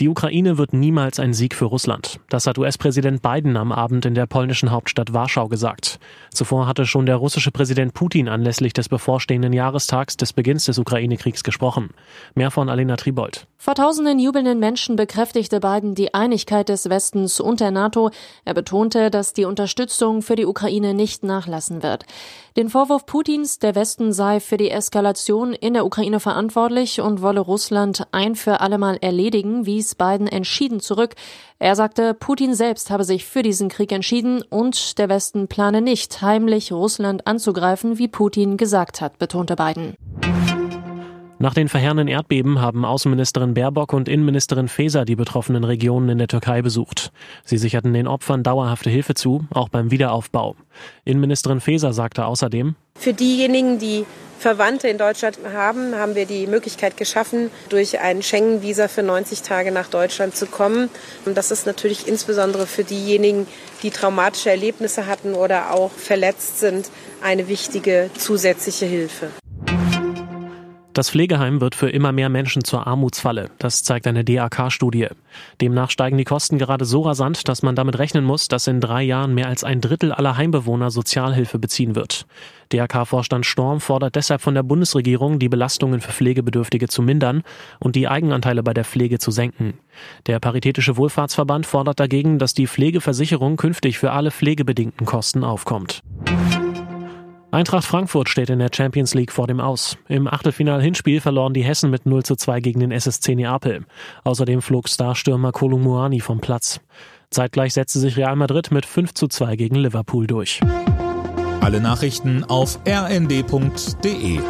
Die Ukraine wird niemals ein Sieg für Russland. Das hat US-Präsident Biden am Abend in der polnischen Hauptstadt Warschau gesagt. Zuvor hatte schon der russische Präsident Putin anlässlich des bevorstehenden Jahrestags des Beginns des Ukraine-Kriegs gesprochen. Mehr von Alena Tribold. Vor tausenden jubelnden Menschen bekräftigte Biden die Einigkeit des Westens und der NATO. Er betonte, dass die Unterstützung für die Ukraine nicht nachlassen wird. Den Vorwurf Putins, der Westen sei für die Eskalation in der Ukraine verantwortlich und wolle Russland ein für allemal erledigen, wies wies Biden entschieden zurück. Er sagte, Putin selbst habe sich für diesen Krieg entschieden und der Westen plane nicht, heimlich Russland anzugreifen, wie Putin gesagt hat, betonte Biden. Nach den verheerenden Erdbeben haben Außenministerin Baerbock und Innenministerin Faeser die betroffenen Regionen in der Türkei besucht. Sie sicherten den Opfern dauerhafte Hilfe zu, auch beim Wiederaufbau. Innenministerin Faeser sagte außerdem, Für diejenigen, die Verwandte in Deutschland haben, haben wir die Möglichkeit geschaffen, durch ein Schengen-Visa für 90 Tage nach Deutschland zu kommen. Und das ist natürlich insbesondere für diejenigen, die traumatische Erlebnisse hatten oder auch verletzt sind, eine wichtige zusätzliche Hilfe. Das Pflegeheim wird für immer mehr Menschen zur Armutsfalle. Das zeigt eine DAK-Studie. Demnach steigen die Kosten gerade so rasant, dass man damit rechnen muss, dass in drei Jahren mehr als ein Drittel aller Heimbewohner Sozialhilfe beziehen wird. DAK-Vorstand Storm fordert deshalb von der Bundesregierung, die Belastungen für Pflegebedürftige zu mindern und die Eigenanteile bei der Pflege zu senken. Der Paritätische Wohlfahrtsverband fordert dagegen, dass die Pflegeversicherung künftig für alle pflegebedingten Kosten aufkommt. Eintracht Frankfurt steht in der Champions League vor dem Aus. Im Achtelfinal-Hinspiel verloren die Hessen mit 0 zu 2 gegen den SSC Neapel. Außerdem flog Starstürmer Kolumuani vom Platz. Zeitgleich setzte sich Real Madrid mit 5 zu 2 gegen Liverpool durch. Alle Nachrichten auf rnd.de